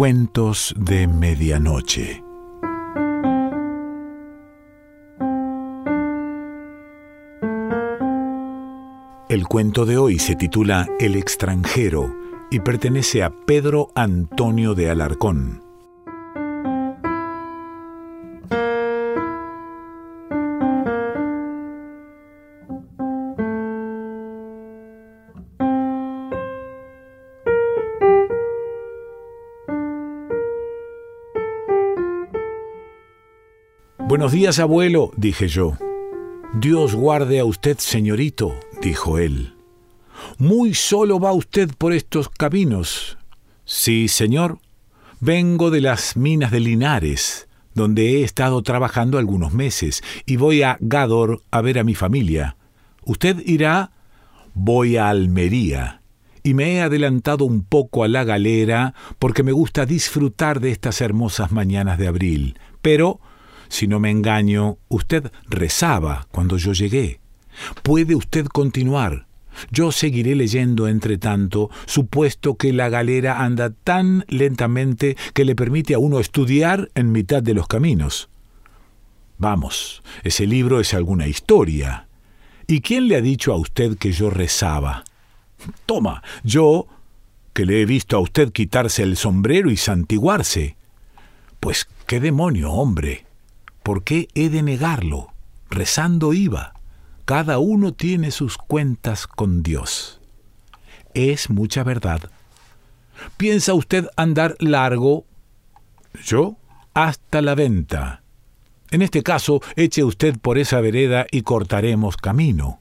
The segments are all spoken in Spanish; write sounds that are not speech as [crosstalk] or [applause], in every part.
Cuentos de Medianoche. El cuento de hoy se titula El extranjero y pertenece a Pedro Antonio de Alarcón. Días, abuelo, dije yo. Dios guarde a usted, señorito, dijo él. Muy solo va usted por estos caminos. Sí, señor. Vengo de las minas de Linares, donde he estado trabajando algunos meses, y voy a Gador a ver a mi familia. ¿Usted irá? Voy a Almería. Y me he adelantado un poco a la galera porque me gusta disfrutar de estas hermosas mañanas de abril. Pero si no me engaño, usted rezaba cuando yo llegué. Puede usted continuar. Yo seguiré leyendo entre tanto, supuesto que la galera anda tan lentamente que le permite a uno estudiar en mitad de los caminos. Vamos, ese libro es alguna historia. ¿Y quién le ha dicho a usted que yo rezaba? Toma, yo, que le he visto a usted quitarse el sombrero y santiguarse. Pues qué demonio, hombre. ¿Por qué he de negarlo? Rezando iba. Cada uno tiene sus cuentas con Dios. Es mucha verdad. ¿Piensa usted andar largo? ¿Yo? Hasta la venta. En este caso, eche usted por esa vereda y cortaremos camino.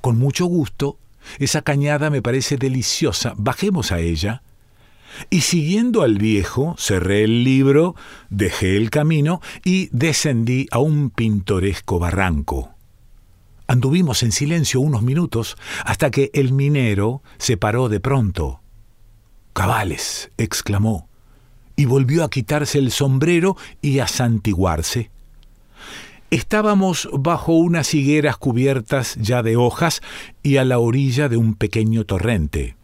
Con mucho gusto. Esa cañada me parece deliciosa. Bajemos a ella. Y siguiendo al viejo, cerré el libro, dejé el camino y descendí a un pintoresco barranco. Anduvimos en silencio unos minutos hasta que el minero se paró de pronto. Cabales, exclamó, y volvió a quitarse el sombrero y a santiguarse. Estábamos bajo unas higueras cubiertas ya de hojas y a la orilla de un pequeño torrente.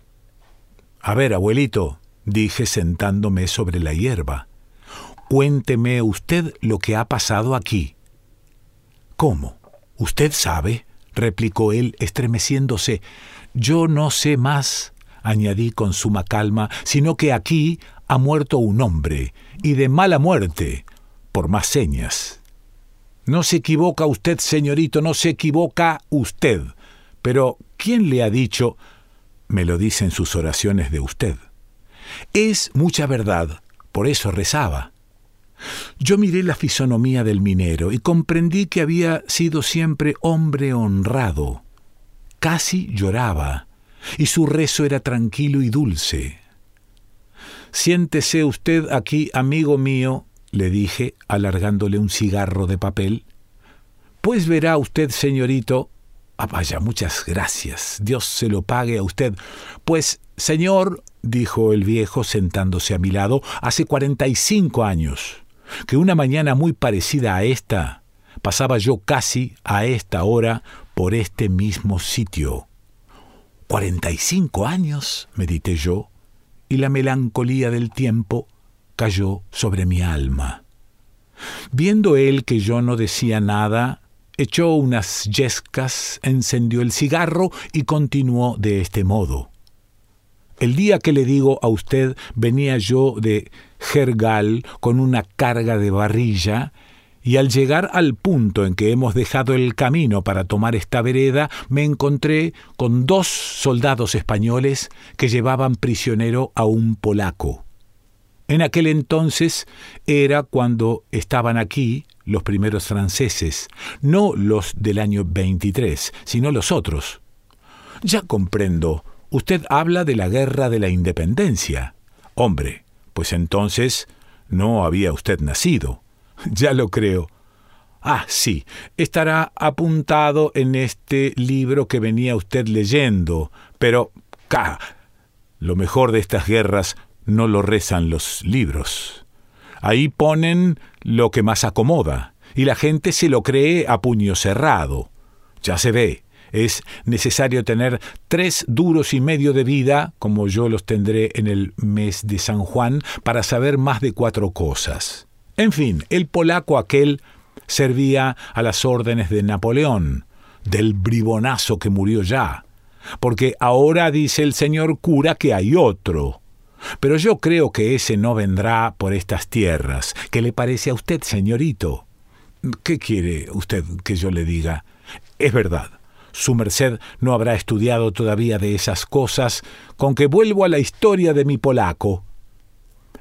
A ver, abuelito, dije sentándome sobre la hierba. Cuénteme usted lo que ha pasado aquí. ¿Cómo? ¿Usted sabe? replicó él, estremeciéndose. Yo no sé más, añadí con suma calma, sino que aquí ha muerto un hombre, y de mala muerte, por más señas. No se equivoca usted, señorito, no se equivoca usted. Pero, ¿quién le ha dicho? Me lo dicen sus oraciones de usted. Es mucha verdad, por eso rezaba. Yo miré la fisonomía del minero y comprendí que había sido siempre hombre honrado. Casi lloraba, y su rezo era tranquilo y dulce. Siéntese usted aquí, amigo mío, le dije, alargándole un cigarro de papel. Pues verá usted, señorito. Ah, vaya, muchas gracias. Dios se lo pague a usted. Pues, señor, dijo el viejo sentándose a mi lado, hace cuarenta y cinco años, que una mañana muy parecida a esta, pasaba yo casi a esta hora por este mismo sitio. Cuarenta y cinco años, medité yo, y la melancolía del tiempo cayó sobre mi alma. Viendo él que yo no decía nada, echó unas yescas, encendió el cigarro y continuó de este modo. El día que le digo a usted venía yo de Jergal con una carga de barrilla, y al llegar al punto en que hemos dejado el camino para tomar esta vereda, me encontré con dos soldados españoles que llevaban prisionero a un polaco. En aquel entonces era cuando estaban aquí los primeros franceses, no los del año 23, sino los otros. Ya comprendo Usted habla de la guerra de la independencia. Hombre, pues entonces no había usted nacido. [laughs] Ya lo creo. Ah, sí, estará apuntado en este libro que venía usted leyendo, pero... ¡ca! Lo mejor de estas guerras no lo rezan los libros. Ahí ponen lo que más acomoda, y la gente se lo cree a puño cerrado. Ya se ve, Es necesario tener tres duros y medio de vida, como yo los tendré en el mes de San Juan, para saber más de cuatro cosas. En fin, el polaco aquel servía a las órdenes de Napoleón, del bribonazo que murió ya, porque ahora dice el señor cura que hay otro. Pero yo creo que ese no vendrá por estas tierras. ¿Qué le parece a usted, señorito? ¿Qué quiere usted que yo le diga? Es verdad. Su merced no habrá estudiado todavía de esas cosas, con que vuelvo a la historia de mi polaco.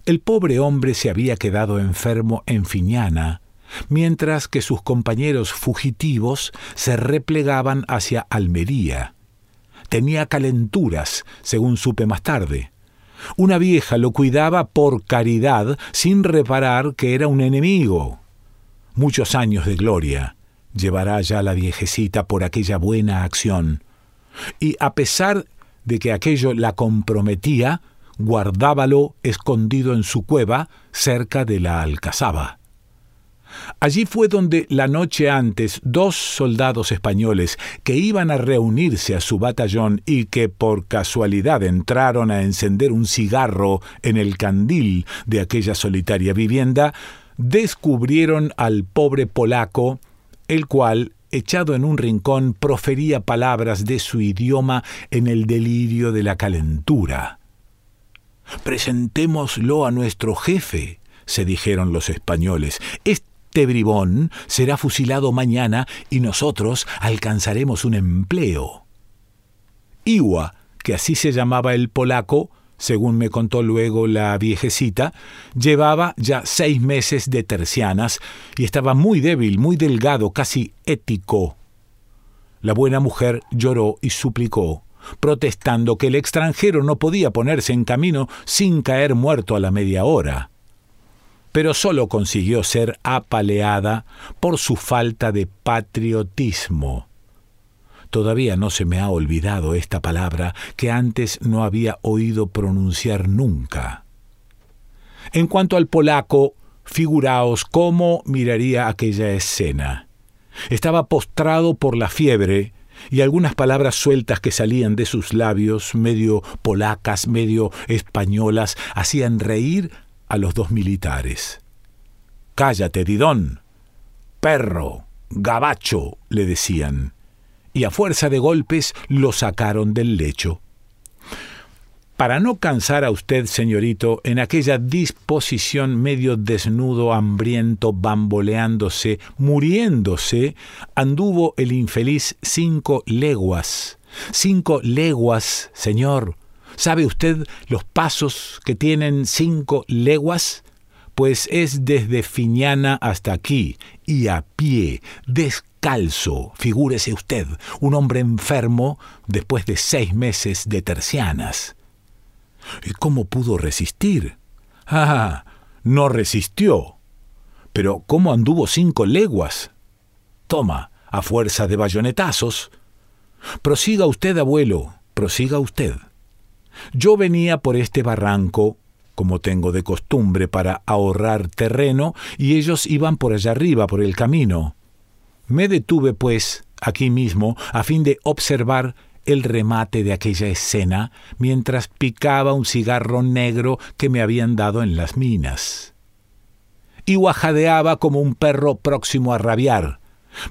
El pobre hombre se había quedado enfermo en Fiñana, mientras que sus compañeros fugitivos se replegaban hacia Almería. Tenía calenturas, según supe más tarde. Una vieja lo cuidaba por caridad, sin reparar que era un enemigo. Muchos años de gloria llevará ya la viejecita por aquella buena acción. Y a pesar de que aquello la comprometía, guardábalo escondido en su cueva cerca de la alcazaba. Allí fue donde la noche antes dos soldados españoles que iban a reunirse a su batallón y que por casualidad entraron a encender un cigarro en el candil de aquella solitaria vivienda, descubrieron al pobre polaco, el cual, echado en un rincón, profería palabras de su idioma en el delirio de la calentura. Presentémoslo a nuestro jefe, se dijeron los españoles. Este bribón será fusilado mañana y nosotros alcanzaremos un empleo. Iwa, que así se llamaba el polaco, según me contó luego la viejecita, llevaba ya seis meses de tercianas y estaba muy débil, muy delgado, casi ético. La buena mujer lloró y suplicó, protestando que el extranjero no podía ponerse en camino sin caer muerto a la media hora pero solo consiguió ser apaleada por su falta de patriotismo. Todavía no se me ha olvidado esta palabra que antes no había oído pronunciar nunca. En cuanto al polaco, figuraos cómo miraría aquella escena. Estaba postrado por la fiebre, y algunas palabras sueltas que salían de sus labios, medio polacas, medio españolas, hacían reír a los dos militares. Cállate, Didón. Perro, gabacho, le decían, y a fuerza de golpes lo sacaron del lecho. Para no cansar a usted, señorito, en aquella disposición medio desnudo, hambriento, bamboleándose, muriéndose, anduvo el infeliz cinco leguas. Cinco leguas, señor, ¿Sabe usted los pasos que tienen cinco leguas? Pues es desde Fiñana hasta aquí, y a pie, descalzo, figúrese usted, un hombre enfermo después de seis meses de tercianas. ¿Y cómo pudo resistir? Ah, no resistió. Pero ¿cómo anduvo cinco leguas? Toma, a fuerza de bayonetazos. Prosiga usted, abuelo, prosiga usted. Yo venía por este barranco, como tengo de costumbre, para ahorrar terreno, y ellos iban por allá arriba, por el camino. Me detuve, pues, aquí mismo, a fin de observar el remate de aquella escena, mientras picaba un cigarro negro que me habían dado en las minas. Y guajadeaba como un perro próximo a rabiar,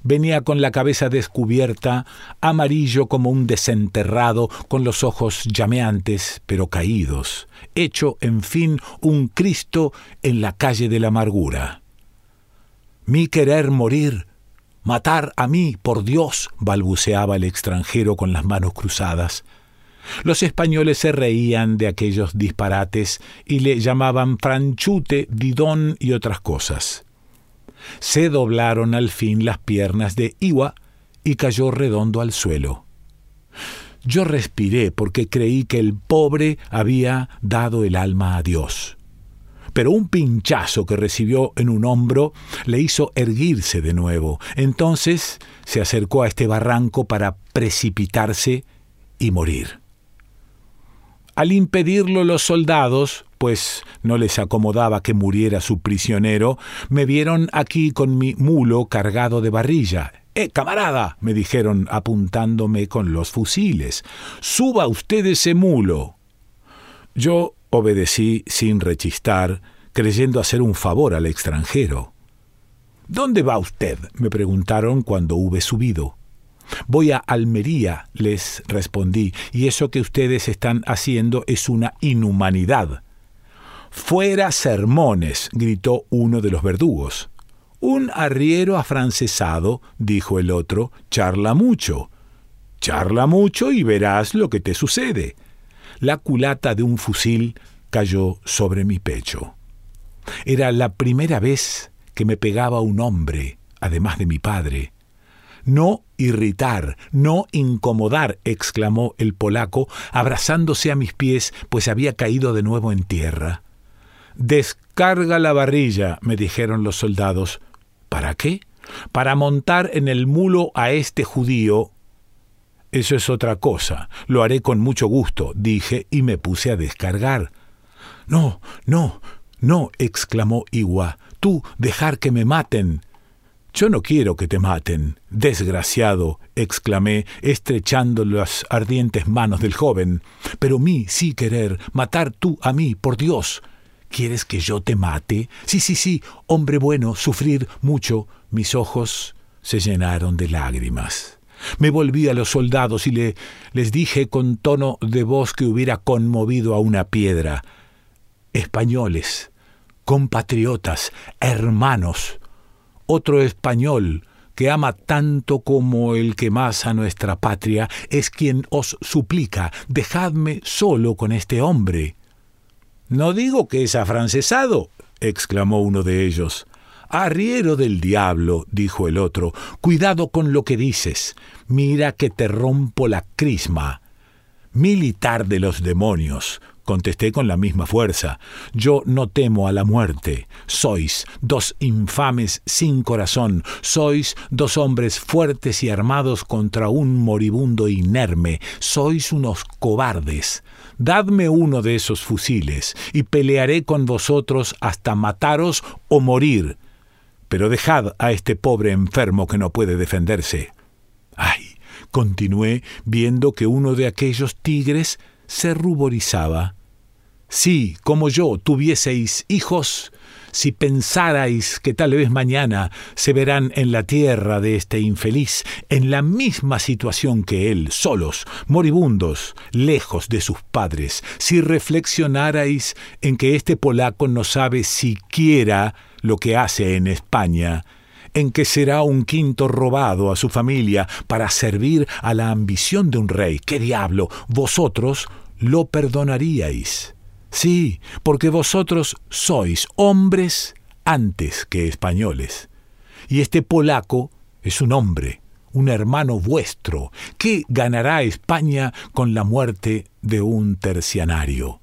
Venía con la cabeza descubierta, amarillo como un desenterrado, con los ojos llameantes pero caídos, hecho, en fin, un Cristo en la calle de la amargura. Mi querer morir, matar a mí, por Dios, balbuceaba el extranjero con las manos cruzadas. Los españoles se reían de aquellos disparates y le llamaban franchute, didón y otras cosas se doblaron al fin las piernas de Iwa y cayó redondo al suelo. Yo respiré porque creí que el pobre había dado el alma a Dios. Pero un pinchazo que recibió en un hombro le hizo erguirse de nuevo. Entonces se acercó a este barranco para precipitarse y morir. Al impedirlo los soldados, pues no les acomodaba que muriera su prisionero, me vieron aquí con mi mulo cargado de barrilla, ¡Eh, camarada! me dijeron apuntándome con los fusiles. Suba usted ese mulo. Yo obedecí sin rechistar, creyendo hacer un favor al extranjero. ¿Dónde va usted? me preguntaron cuando hube subido. Voy a Almería, les respondí, y eso que ustedes están haciendo es una inhumanidad. Fuera sermones, gritó uno de los verdugos. Un arriero afrancesado, dijo el otro, charla mucho. Charla mucho y verás lo que te sucede. La culata de un fusil cayó sobre mi pecho. Era la primera vez que me pegaba un hombre, además de mi padre. No irritar, no incomodar, exclamó el polaco, abrazándose a mis pies, pues había caído de nuevo en tierra. Descarga la barrilla, me dijeron los soldados. ¿Para qué? Para montar en el mulo a este judío. Eso es otra cosa. Lo haré con mucho gusto, dije y me puse a descargar. No, no, no, exclamó Iwa. Tú dejar que me maten. Yo no quiero que te maten. Desgraciado, exclamé, estrechando las ardientes manos del joven. Pero mí sí querer, matar tú a mí, por Dios. ¿Quieres que yo te mate? Sí, sí, sí, hombre bueno, sufrir mucho. Mis ojos se llenaron de lágrimas. Me volví a los soldados y le, les dije con tono de voz que hubiera conmovido a una piedra. Españoles, compatriotas, hermanos, otro español que ama tanto como el que más a nuestra patria, es quien os suplica, dejadme solo con este hombre. No digo que es afrancesado, exclamó uno de ellos. Arriero del diablo, dijo el otro, cuidado con lo que dices. Mira que te rompo la crisma. Militar de los demonios, contesté con la misma fuerza. Yo no temo a la muerte. Sois dos infames sin corazón. Sois dos hombres fuertes y armados contra un moribundo inerme. Sois unos cobardes. Dadme uno de esos fusiles, y pelearé con vosotros hasta mataros o morir. Pero dejad a este pobre enfermo que no puede defenderse. Ay, continué viendo que uno de aquellos tigres se ruborizaba. Si, como yo, tuvieseis hijos, si pensarais que tal vez mañana se verán en la tierra de este infeliz, en la misma situación que él, solos, moribundos, lejos de sus padres, si reflexionarais en que este polaco no sabe siquiera lo que hace en España, en que será un quinto robado a su familia para servir a la ambición de un rey, ¿qué diablo? Vosotros lo perdonaríais. Sí, porque vosotros sois hombres antes que españoles. Y este polaco es un hombre, un hermano vuestro. ¿Qué ganará España con la muerte de un tercianario?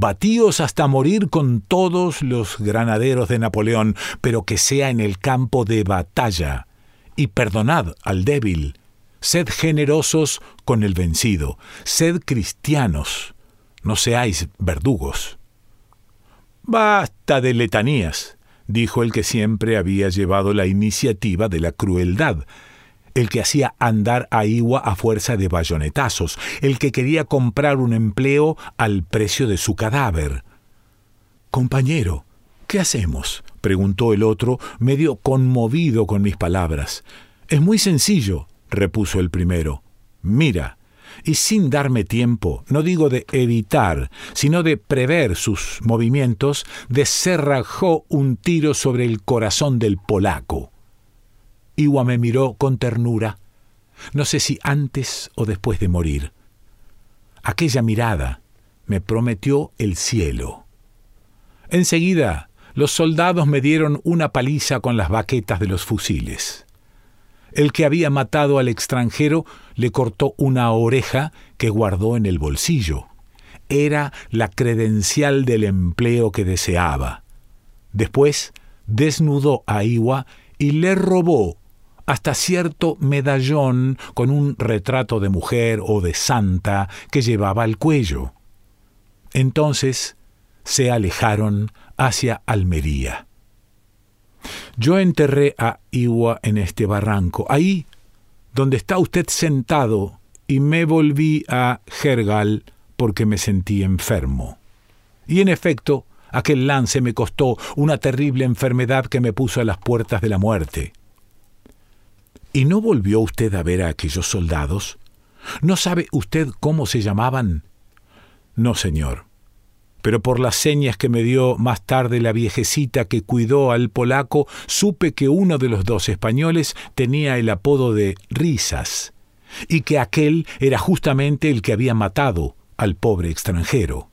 Batíos hasta morir con todos los granaderos de Napoleón, pero que sea en el campo de batalla. Y perdonad al débil. Sed generosos con el vencido. Sed cristianos no seáis verdugos. Basta de letanías, dijo el que siempre había llevado la iniciativa de la crueldad, el que hacía andar a Iwa a fuerza de bayonetazos, el que quería comprar un empleo al precio de su cadáver. Compañero, ¿qué hacemos? preguntó el otro, medio conmovido con mis palabras. Es muy sencillo, repuso el primero. Mira, y sin darme tiempo, no digo de evitar, sino de prever sus movimientos, deserrajó un tiro sobre el corazón del polaco. Iwa me miró con ternura, no sé si antes o después de morir. Aquella mirada me prometió el cielo. Enseguida, los soldados me dieron una paliza con las baquetas de los fusiles. El que había matado al extranjero le cortó una oreja que guardó en el bolsillo. Era la credencial del empleo que deseaba. Después desnudó a Iwa y le robó hasta cierto medallón con un retrato de mujer o de santa que llevaba al cuello. Entonces se alejaron hacia Almería. Yo enterré a Iwa en este barranco, ahí donde está usted sentado, y me volví a Jergal porque me sentí enfermo. Y en efecto, aquel lance me costó una terrible enfermedad que me puso a las puertas de la muerte. ¿Y no volvió usted a ver a aquellos soldados? ¿No sabe usted cómo se llamaban? No, señor. Pero por las señas que me dio más tarde la viejecita que cuidó al polaco, supe que uno de los dos españoles tenía el apodo de Risas, y que aquel era justamente el que había matado al pobre extranjero.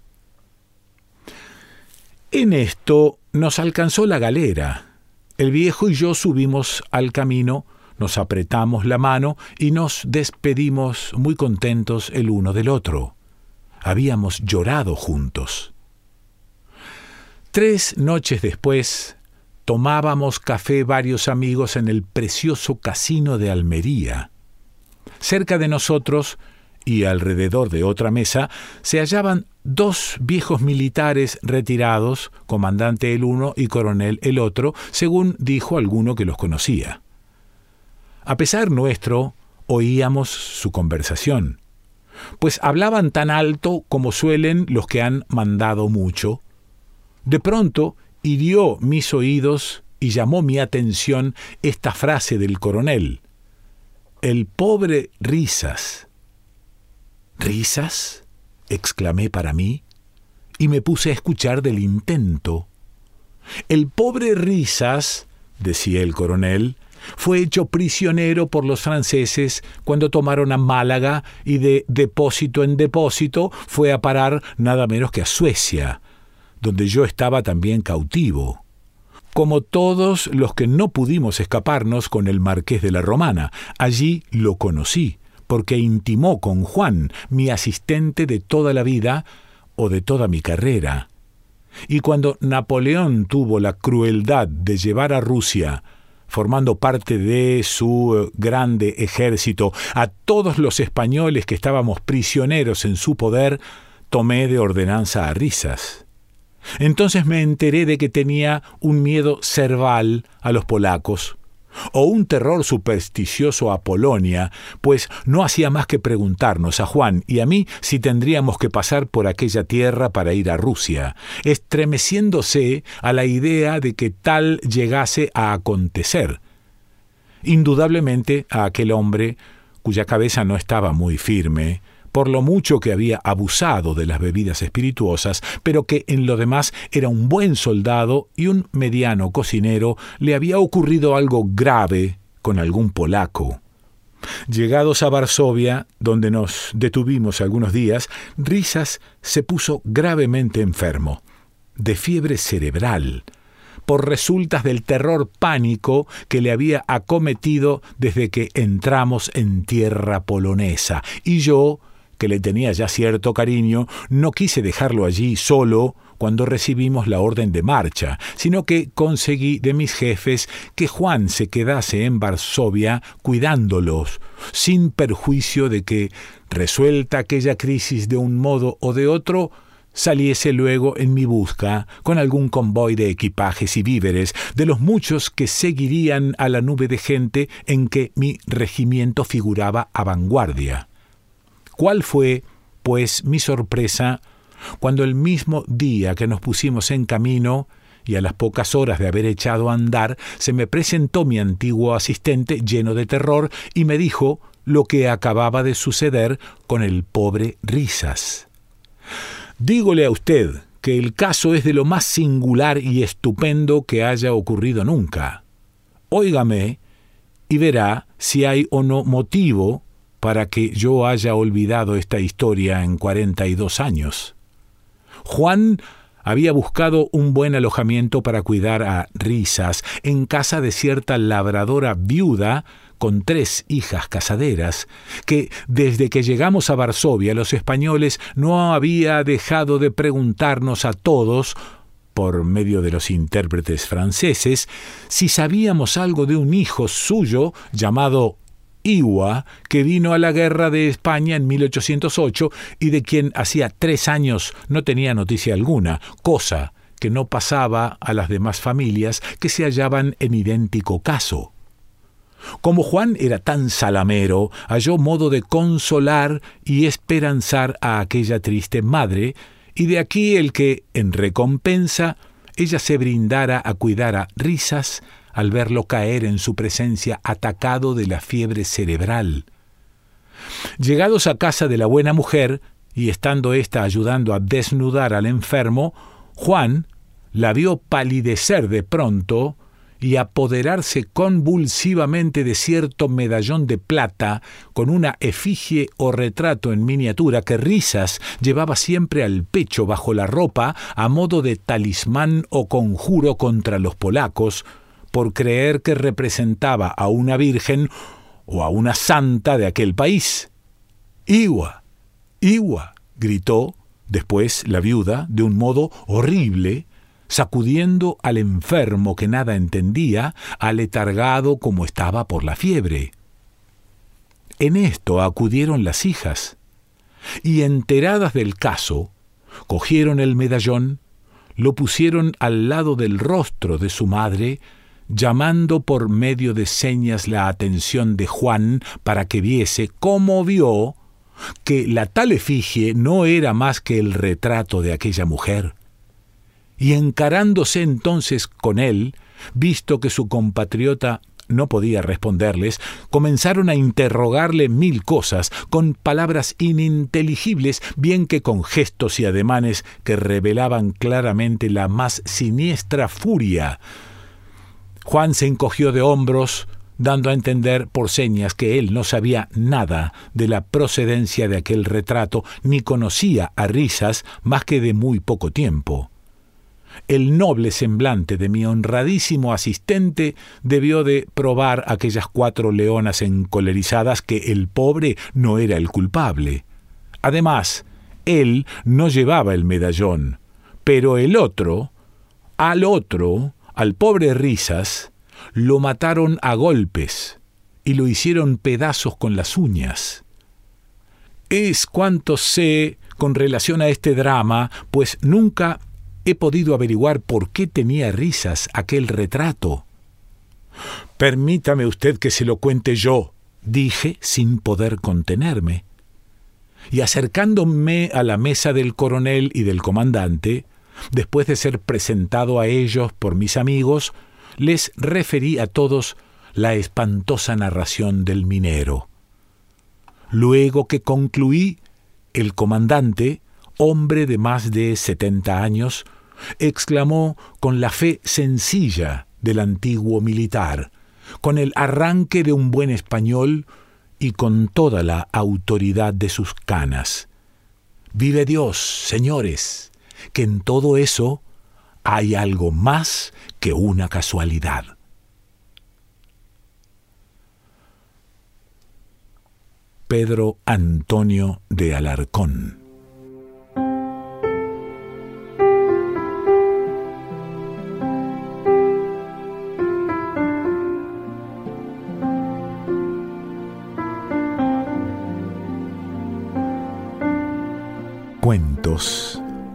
En esto nos alcanzó la galera. El viejo y yo subimos al camino, nos apretamos la mano y nos despedimos muy contentos el uno del otro. Habíamos llorado juntos. Tres noches después, tomábamos café varios amigos en el precioso casino de Almería. Cerca de nosotros y alrededor de otra mesa se hallaban dos viejos militares retirados, comandante el uno y coronel el otro, según dijo alguno que los conocía. A pesar nuestro, oíamos su conversación, pues hablaban tan alto como suelen los que han mandado mucho, de pronto hirió mis oídos y llamó mi atención esta frase del coronel. El pobre Risas. ¿Risas? exclamé para mí, y me puse a escuchar del intento. El pobre Risas, decía el coronel, fue hecho prisionero por los franceses cuando tomaron a Málaga y de depósito en depósito fue a parar nada menos que a Suecia, donde yo estaba también cautivo, como todos los que no pudimos escaparnos con el marqués de la Romana. Allí lo conocí, porque intimó con Juan, mi asistente de toda la vida o de toda mi carrera. Y cuando Napoleón tuvo la crueldad de llevar a Rusia, formando parte de su eh, grande ejército, a todos los españoles que estábamos prisioneros en su poder, tomé de ordenanza a risas. Entonces me enteré de que tenía un miedo cerval a los polacos, o un terror supersticioso a Polonia, pues no hacía más que preguntarnos a Juan y a mí si tendríamos que pasar por aquella tierra para ir a Rusia, estremeciéndose a la idea de que tal llegase a acontecer. Indudablemente a aquel hombre, cuya cabeza no estaba muy firme, por lo mucho que había abusado de las bebidas espirituosas, pero que en lo demás era un buen soldado y un mediano cocinero, le había ocurrido algo grave con algún polaco. Llegados a Varsovia, donde nos detuvimos algunos días, Risas se puso gravemente enfermo, de fiebre cerebral, por resultas del terror pánico que le había acometido desde que entramos en tierra polonesa, y yo que le tenía ya cierto cariño, no quise dejarlo allí solo cuando recibimos la orden de marcha, sino que conseguí de mis jefes que Juan se quedase en Varsovia cuidándolos, sin perjuicio de que, resuelta aquella crisis de un modo o de otro, saliese luego en mi busca con algún convoy de equipajes y víveres, de los muchos que seguirían a la nube de gente en que mi regimiento figuraba a vanguardia. ¿Cuál fue, pues, mi sorpresa cuando el mismo día que nos pusimos en camino, y a las pocas horas de haber echado a andar, se me presentó mi antiguo asistente lleno de terror y me dijo lo que acababa de suceder con el pobre Risas. Dígole a usted que el caso es de lo más singular y estupendo que haya ocurrido nunca. Óigame y verá si hay o no motivo para que yo haya olvidado esta historia en cuarenta y dos años. Juan había buscado un buen alojamiento para cuidar a Risas en casa de cierta labradora viuda con tres hijas casaderas, que desde que llegamos a Varsovia los españoles no había dejado de preguntarnos a todos por medio de los intérpretes franceses, si sabíamos algo de un hijo suyo llamado Iwa, que vino a la guerra de España en 1808 y de quien hacía tres años no tenía noticia alguna, cosa que no pasaba a las demás familias que se hallaban en idéntico caso. Como Juan era tan salamero, halló modo de consolar y esperanzar a aquella triste madre, y de aquí el que, en recompensa, ella se brindara a cuidar a risas al verlo caer en su presencia atacado de la fiebre cerebral. Llegados a casa de la buena mujer, y estando ésta ayudando a desnudar al enfermo, Juan la vio palidecer de pronto y apoderarse convulsivamente de cierto medallón de plata con una efigie o retrato en miniatura que Risas llevaba siempre al pecho bajo la ropa a modo de talismán o conjuro contra los polacos, por creer que representaba a una virgen o a una santa de aquel país. Iwa, Iwa, gritó después la viuda de un modo horrible, sacudiendo al enfermo que nada entendía, aletargado como estaba por la fiebre. En esto acudieron las hijas, y enteradas del caso, cogieron el medallón, lo pusieron al lado del rostro de su madre, llamando por medio de señas la atención de Juan para que viese cómo vio que la tal efigie no era más que el retrato de aquella mujer. Y encarándose entonces con él, visto que su compatriota no podía responderles, comenzaron a interrogarle mil cosas, con palabras ininteligibles, bien que con gestos y ademanes que revelaban claramente la más siniestra furia Juan se encogió de hombros, dando a entender por señas que él no sabía nada de la procedencia de aquel retrato, ni conocía a Risas más que de muy poco tiempo. El noble semblante de mi honradísimo asistente debió de probar aquellas cuatro leonas encolerizadas que el pobre no era el culpable. Además, él no llevaba el medallón, pero el otro, al otro, al pobre Risas lo mataron a golpes y lo hicieron pedazos con las uñas. Es cuanto sé con relación a este drama, pues nunca he podido averiguar por qué tenía risas aquel retrato. Permítame usted que se lo cuente yo, dije sin poder contenerme. Y acercándome a la mesa del coronel y del comandante, Después de ser presentado a ellos por mis amigos, les referí a todos la espantosa narración del minero. Luego que concluí, el comandante, hombre de más de setenta años, exclamó con la fe sencilla del antiguo militar, con el arranque de un buen español y con toda la autoridad de sus canas. Vive Dios, señores, que en todo eso hay algo más que una casualidad. Pedro Antonio de Alarcón Cuentos